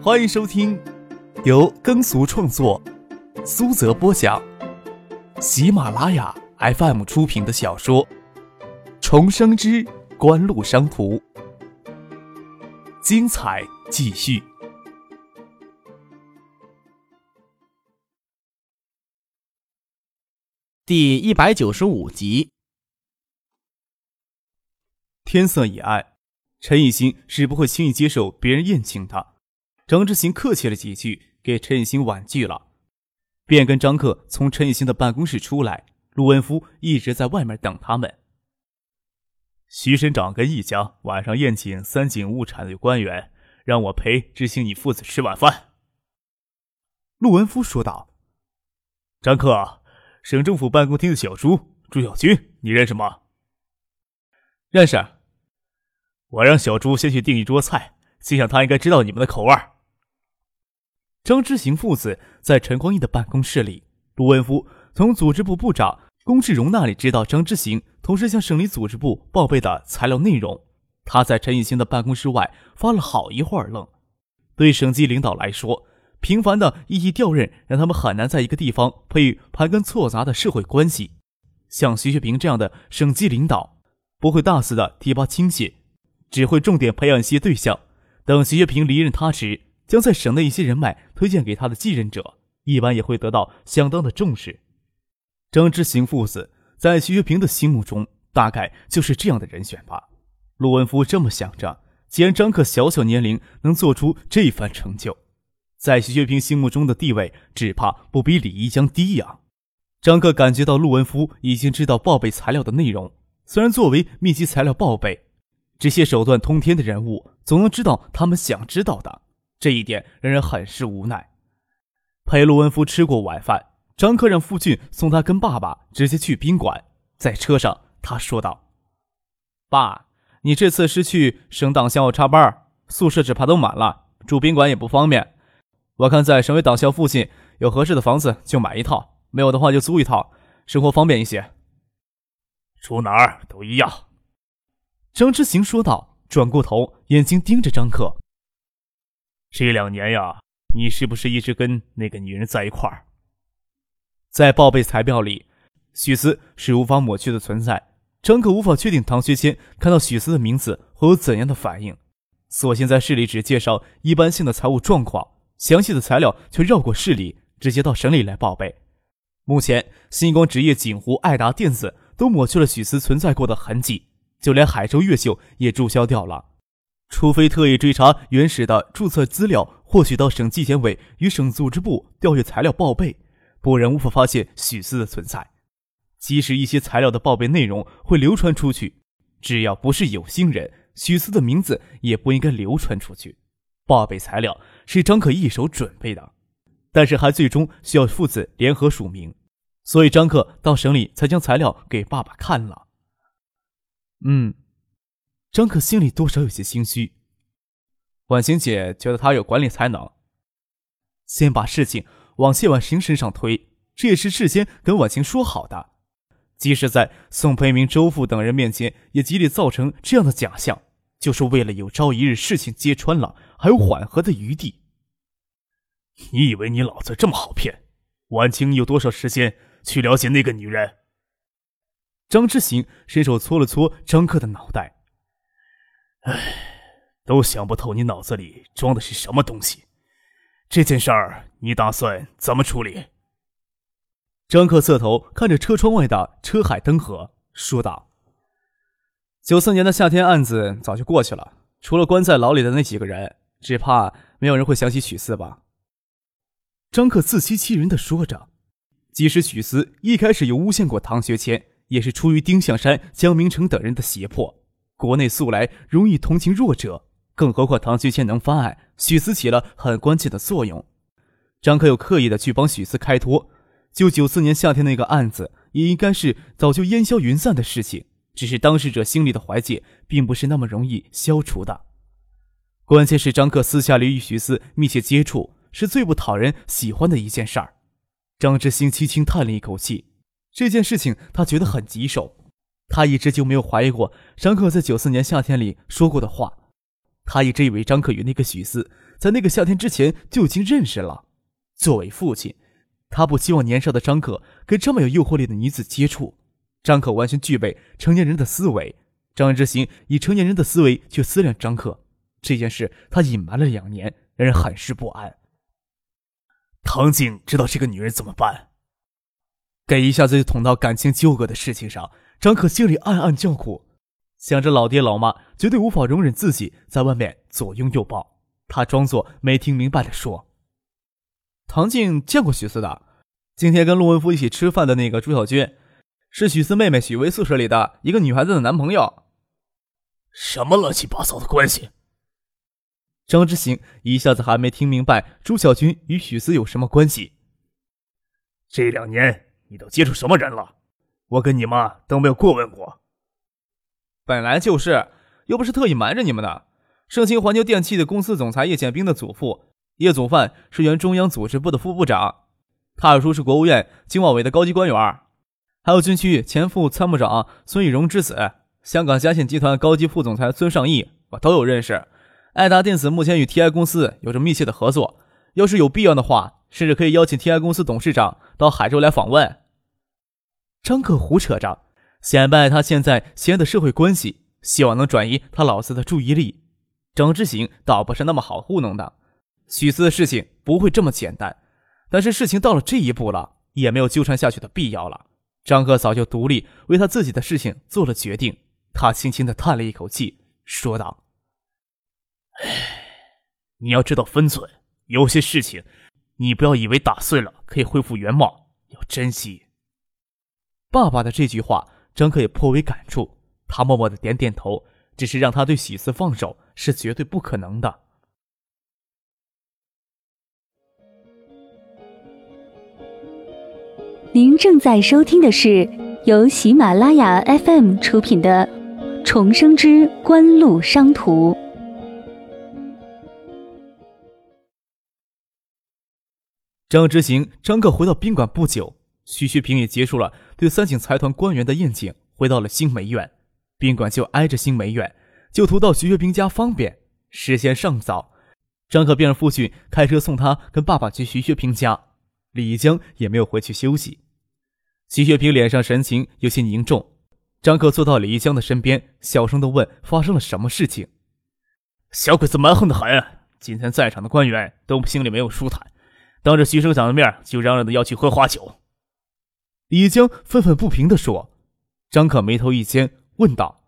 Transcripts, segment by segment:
欢迎收听由耕俗创作、苏泽播讲、喜马拉雅 FM 出品的小说《重生之官路商途》，精彩继续，第一百九十五集。天色已暗，陈以欣是不会轻易接受别人宴请的。张之行客气了几句，给陈以欣婉拒了，便跟张克从陈以欣的办公室出来。陆文夫一直在外面等他们。徐省长跟一家晚上宴请三井物产的官员，让我陪知行你父子吃晚饭。陆文夫说道：“张克，省政府办公厅的小朱朱小军，你认识吗？”“认识。”我让小朱先去订一桌菜，心想他应该知道你们的口味。张之行父子在陈光义的办公室里，卢文夫从组织部部长龚志荣那里知道张之行同时向省里组织部报备的材料内容。他在陈以兴的办公室外发了好一会儿愣。对省级领导来说，频繁的异地调任让他们很难在一个地方培育盘根错杂的社会关系。像徐学平这样的省级领导，不会大肆的提拔亲信。只会重点培养一些对象，等徐学平离任他时，将在省内一些人脉推荐给他的继任者，一般也会得到相当的重视。张之行父子在徐学平的心目中，大概就是这样的人选吧。陆文夫这么想着，既然张克小小年龄能做出这番成就，在徐学平心目中的地位，只怕不比李一江低呀。张克感觉到陆文夫已经知道报备材料的内容，虽然作为密集材料报备。这些手段通天的人物，总能知道他们想知道的，这一点让人很是无奈。陪陆文夫吃过晚饭，张克让傅俊送他跟爸爸直接去宾馆。在车上，他说道：“爸，你这次是去省党校插班，宿舍只怕都满了，住宾馆也不方便。我看在省委党校附近有合适的房子就买一套，没有的话就租一套，生活方便一些。住哪儿都一样。”张之行说道，转过头，眼睛盯着张克。这两年呀，你是不是一直跟那个女人在一块儿？在报备材料里，许思是无法抹去的存在。张克无法确定唐学谦看到许思的名字会有怎样的反应，索性在市里只介绍一般性的财务状况，详细的材料却绕过市里，直接到省里来报备。目前，星光职业、锦湖、爱达电子都抹去了许思存在过的痕迹。就连海州越秀也注销掉了，除非特意追查原始的注册资料，获取到省纪检委与省组织部调阅材料报备，不然无法发现许思的存在。即使一些材料的报备内容会流传出去，只要不是有心人，许思的名字也不应该流传出去。报备材料是张可一手准备的，但是还最终需要父子联合署名，所以张克到省里才将材料给爸爸看了。嗯，张可心里多少有些心虚。婉晴姐觉得他有管理才能，先把事情往谢婉晴身上推，这也是事先跟婉晴说好的。即使在宋培明、周父等人面前也极力造成这样的假象，就是为了有朝一日事情揭穿了，还有缓和的余地。你以为你老子这么好骗？婉晴有多少时间去了解那个女人？张之行伸手搓了搓张克的脑袋，唉，都想不透你脑子里装的是什么东西。这件事儿你打算怎么处理？张克侧头看着车窗外的车海灯河，说道：“九四年的夏天案子早就过去了，除了关在牢里的那几个人，只怕没有人会想起许四吧。”张克自欺欺人的说着，即使许四一开始有诬陷过唐学谦。也是出于丁向山、江明成等人的胁迫。国内素来容易同情弱者，更何况唐学谦能翻案，许思起了很关键的作用。张克又刻意的去帮许思开脱，就九四年夏天那个案子，也应该是早就烟消云散的事情，只是当事者心里的怀戒，并不是那么容易消除的。关键是张克私下里与许思密切接触，是最不讨人喜欢的一件事儿。张之星轻轻叹了一口气。这件事情他觉得很棘手，他一直就没有怀疑过张克在九四年夏天里说过的话，他一直以为张克与那个许四在那个夏天之前就已经认识了。作为父亲，他不希望年少的张可跟这么有诱惑力的女子接触。张可完全具备成年人的思维，张之行以成年人的思维去思量张可这件事，他隐瞒了两年，让人很是不安。唐静知道这个女人怎么办？给一下子就捅到感情纠葛的事情上，张可心里暗暗叫苦，想着老爹老妈绝对无法容忍自己在外面左拥右抱，他装作没听明白的说：“唐静见过许四的，今天跟陆文福一起吃饭的那个朱小军。”是许四妹妹许巍宿舍里的一个女孩子的男朋友。什么乱七八糟的关系？张之行一下子还没听明白朱小军与许四有什么关系。这两年你都接触什么人了？我跟你妈都没有过问过。本来就是，又不是特意瞒着你们的。盛兴环球电器的公司总裁叶建兵的祖父叶祖范是原中央组织部的副部长，他二叔是国务院经贸委的高级官员。还有军区前副参谋长孙玉荣之子，香港嘉信集团高级副总裁孙尚义，我都有认识。爱达电子目前与 TI 公司有着密切的合作，要是有必要的话，甚至可以邀请 TI 公司董事长到海州来访问。张克胡扯着，显摆他现在闲的社会关系，希望能转移他老子的注意力。张之行倒不是那么好糊弄的，许思的事情不会这么简单，但是事情到了这一步了，也没有纠缠下去的必要了。张克早就独立为他自己的事情做了决定，他轻轻的叹了一口气，说道：“唉，你要知道分寸，有些事情，你不要以为打碎了可以恢复原貌，要珍惜。”爸爸的这句话，张克也颇为感触，他默默的点点头，只是让他对喜四放手是绝对不可能的。您正在收听的是由喜马拉雅 FM 出品的《重生之官路商途》。张之行、张克回到宾馆不久，徐学平也结束了对三井财团官员的宴请，回到了新梅苑。宾馆就挨着新梅苑，就图到徐学平家方便。时间尚早，张克便让父亲开车送他跟爸爸去徐学平家。李江也没有回去休息，徐学平脸上神情有些凝重。张克坐到李江的身边，小声的问：“发生了什么事情？”小鬼子蛮横的很，今天在场的官员都心里没有舒坦，当着徐省长的面就嚷嚷的要去喝花酒。李江愤愤不平地说。张可眉头一尖，问道：“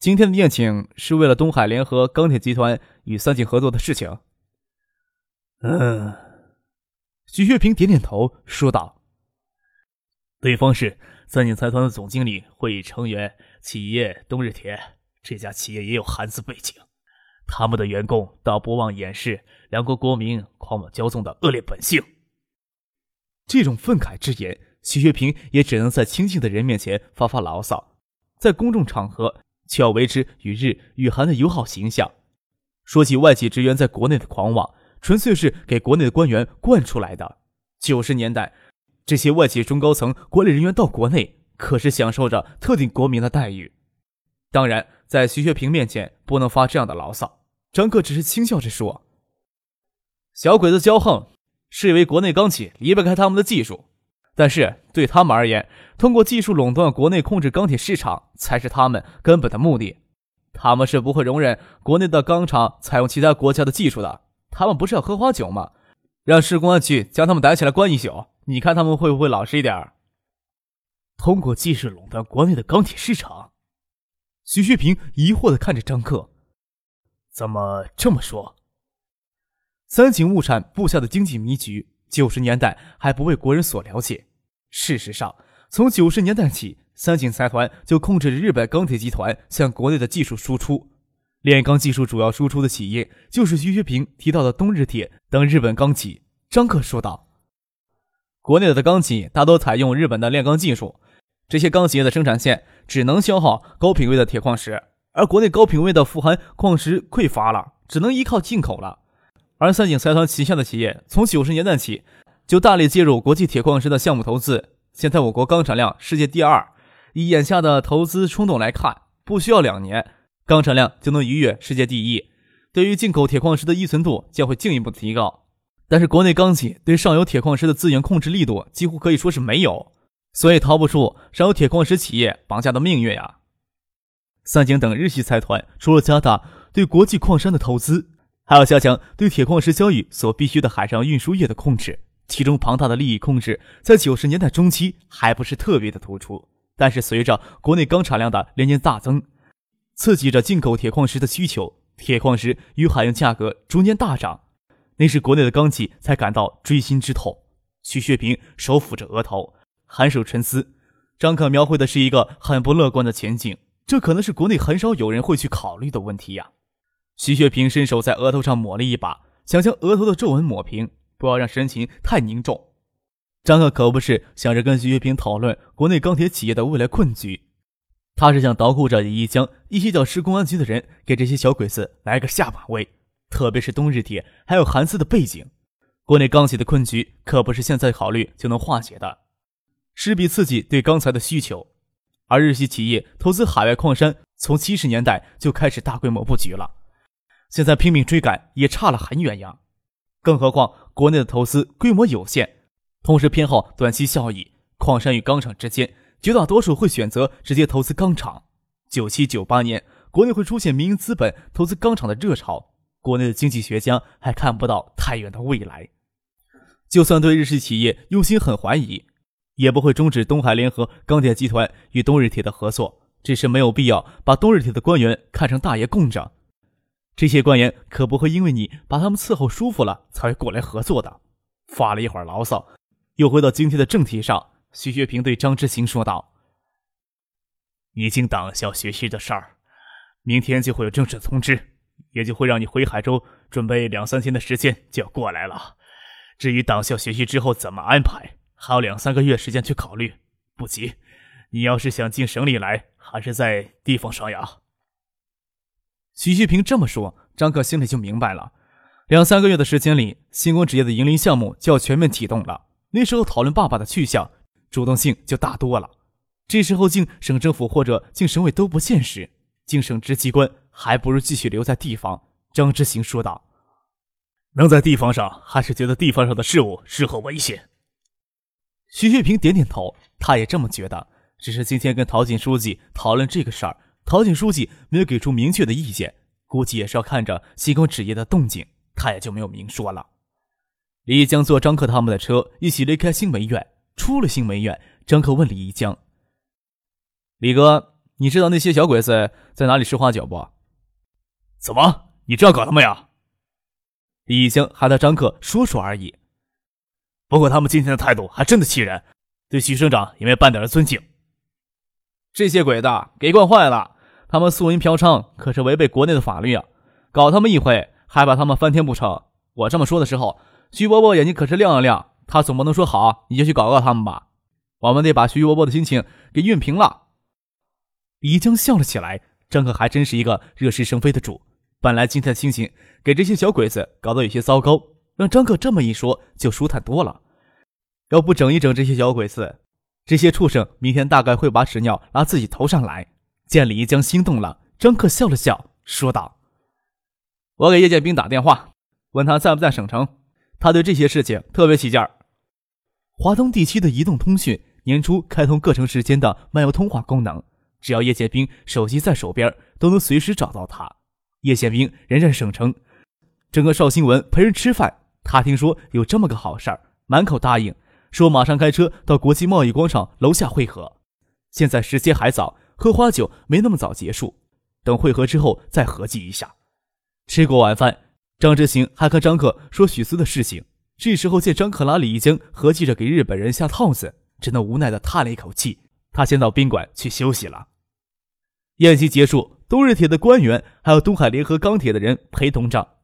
今天的宴请是为了东海联合钢铁集团与三井合作的事情？”嗯。许学平点点头，说道：“对方是三井财团的总经理会议成员企业东日铁，这家企业也有韩资背景，他们的员工倒不忘掩饰两国国民狂妄骄纵的恶劣本性。”这种愤慨之言，徐学平也只能在亲近的人面前发发牢骚，在公众场合却要维持与日与韩的友好形象。说起外企职员在国内的狂妄。纯粹是给国内的官员惯出来的。九十年代，这些外企中高层管理人员到国内，可是享受着特定国民的待遇。当然，在徐学平面前不能发这样的牢骚。张克只是轻笑着说：“小鬼子骄横，是因为国内钢企离不开他们的技术，但是对他们而言，通过技术垄断国内控制钢铁市场，才是他们根本的目的。他们是不会容忍国内的钢厂采用其他国家的技术的。”他们不是要喝花酒吗？让市公安局将他们逮起来关一宿，你看他们会不会老实一点？通过技术垄断国内的钢铁市场，徐学平疑惑的看着张克，怎么这么说？三井物产布下的经济迷局，九十年代还不为国人所了解。事实上，从九十年代起，三井财团就控制着日本钢铁集团向国内的技术输出。炼钢技术主要输出的企业就是徐学平提到的东日铁等日本钢企。张克说道：“国内的钢企大多采用日本的炼钢技术，这些钢企业的生产线只能消耗高品位的铁矿石，而国内高品位的富含矿石匮乏了，只能依靠进口了。而三井财团旗下的企业从九十年代起就大力介入国际铁矿石的项目投资，现在我国钢产量世界第二，以眼下的投资冲动来看，不需要两年。”钢产量就能逾越世界第一，对于进口铁矿石的依存度将会进一步提高。但是国内钢企对上游铁矿石的资源控制力度几乎可以说是没有，所以逃不出上游铁矿石企业绑架的命运啊。三井等日系财团除了加大对国际矿山的投资，还要加强对铁矿石交易所必须的海上运输业的控制。其中庞大的利益控制在九十年代中期还不是特别的突出，但是随着国内钢产量的连年大增，刺激着进口铁矿石的需求，铁矿石与海运价格逐年大涨。那时国内的钢企才感到锥心之痛。徐学平手抚着额头，颔首沉思。张可描绘的是一个很不乐观的前景，这可能是国内很少有人会去考虑的问题呀。徐学平伸手在额头上抹了一把，想将额头的皱纹抹平，不要让神情太凝重。张可可不是想着跟徐学平讨论国内钢铁企业的未来困局，他是想捣鼓着一江一些叫市公安局的人，给这些小鬼子来个下马威。特别是东日铁还有韩斯的背景，国内钢企的困局可不是现在考虑就能化解的，势必刺激对钢材的需求。而日系企业投资海外矿山，从七十年代就开始大规模布局了，现在拼命追赶也差了很远呀。更何况国内的投资规模有限，同时偏好短期效益，矿山与钢厂之间，绝大多数会选择直接投资钢厂。九七九八年，国内会出现民营资本投资钢厂的热潮。国内的经济学家还看不到太远的未来，就算对日系企业用心很怀疑，也不会终止东海联合钢铁集团与东日铁的合作。只是没有必要把东日铁的官员看成大爷供着，这些官员可不会因为你把他们伺候舒服了才会过来合作的。发了一会儿牢骚，又回到今天的正题上。徐学平对张之行说道：“你进党校学习的事儿，明天就会有正式通知。”也就会让你回海州准备两三天的时间就要过来了。至于党校学习之后怎么安排，还有两三个月时间去考虑，不急。你要是想进省里来，还是在地方上呀？徐旭平这么说，张克心里就明白了。两三个月的时间里，星光纸业的迎林项目就要全面启动了。那时候讨论爸爸的去向，主动性就大多了。这时候进省政府或者进省委都不现实，进省直机关。还不如继续留在地方。”张之行说道，“能在地方上，还是觉得地方上的事物适合危险。”徐旭平点点头，他也这么觉得。只是今天跟陶锦书记讨论这个事儿，陶锦书记没有给出明确的意见，估计也是要看着西工纸业的动静，他也就没有明说了。李一江坐张克他们的车，一起离开新梅院。出了新梅院，张克问李一江：“李哥，你知道那些小鬼子在哪里吃花酒不？”怎么？你这样搞他们呀？李江喊他张克说说而已。不过他们今天的态度还真的气人，对徐省长也没半点的尊敬。这些鬼子给惯坏了，他们素淫嫖娼可是违背国内的法律啊！搞他们一回，还把他们翻天不成？我这么说的时候，徐伯伯眼睛可是亮了亮。他总不能说好你就去搞搞他们吧？我们得把徐伯伯的心情给熨平了。李江笑了起来，张克还真是一个惹是生非的主。本来今天的心情给这些小鬼子搞得有些糟糕，让张克这么一说就舒坦多了。要不整一整这些小鬼子，这些畜生明天大概会把屎尿拉自己头上来。见李一江心动了，张克笑了笑，说道：“我给叶剑兵打电话，问他在不在省城。他对这些事情特别起劲儿。华东地区的移动通讯年初开通各城市间的漫游通话功能，只要叶剑兵手机在手边，都能随时找到他。”叶建兵人在省城，整个邵新文陪人吃饭。他听说有这么个好事儿，满口答应，说马上开车到国际贸易广场楼下汇合。现在时间还早，喝花酒没那么早结束，等汇合之后再合计一下。吃过晚饭，张之行还和张克说许思的事情。这时候见张克拉李一江合计着给日本人下套子，只能无奈的叹了一口气。他先到宾馆去休息了。宴席结束。东日铁的官员还有东海联合钢铁的人陪同着，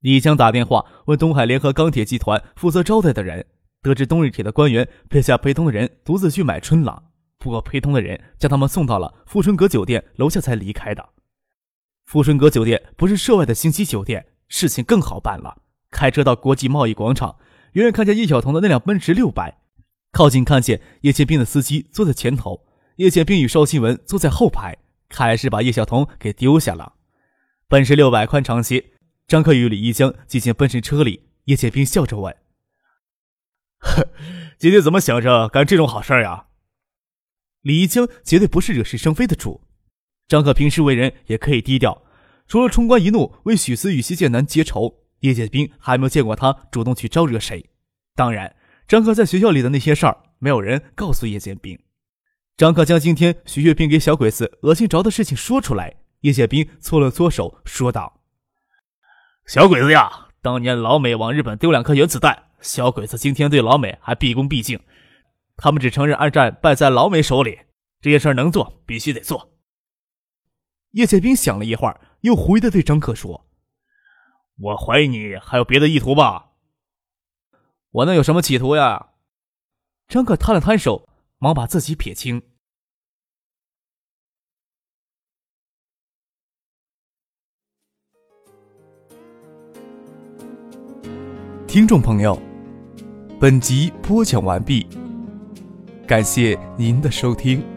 李江打电话问东海联合钢铁集团负责招待的人，得知东日铁的官员撇下陪同的人独自去买春了。不过陪同的人将他们送到了富春阁酒店楼下才离开的。富春阁酒店不是涉外的星级酒店，事情更好办了。开车到国际贸易广场，远远看见叶晓彤的那辆奔驰六百，靠近看见叶剑斌的司机坐在前头，叶剑斌与邵新文坐在后排。看来是把叶晓彤给丢下了。奔驰六百宽敞些，张克与李一江挤进奔驰车里，叶剑斌笑着问：“呵，今天怎么想着干这种好事呀？”李一江绝对不是惹是生非的主。张克平时为人也可以低调，除了冲冠一怒为许思与谢剑南结仇，叶剑兵还没有见过他主动去招惹谁。当然，张克在学校里的那些事儿，没有人告诉叶剑兵。张克将今天徐月兵给小鬼子恶心着的事情说出来，叶剑兵搓了搓手，说道：“小鬼子呀，当年老美往日本丢两颗原子弹，小鬼子今天对老美还毕恭毕敬。他们只承认二战败在老美手里，这件事能做，必须得做。”叶剑兵想了一会儿，又狐疑的对张克说：“我怀疑你还有别的意图吧？我能有什么企图呀？”张克摊了摊手。忙把自己撇清。听众朋友，本集播讲完毕，感谢您的收听。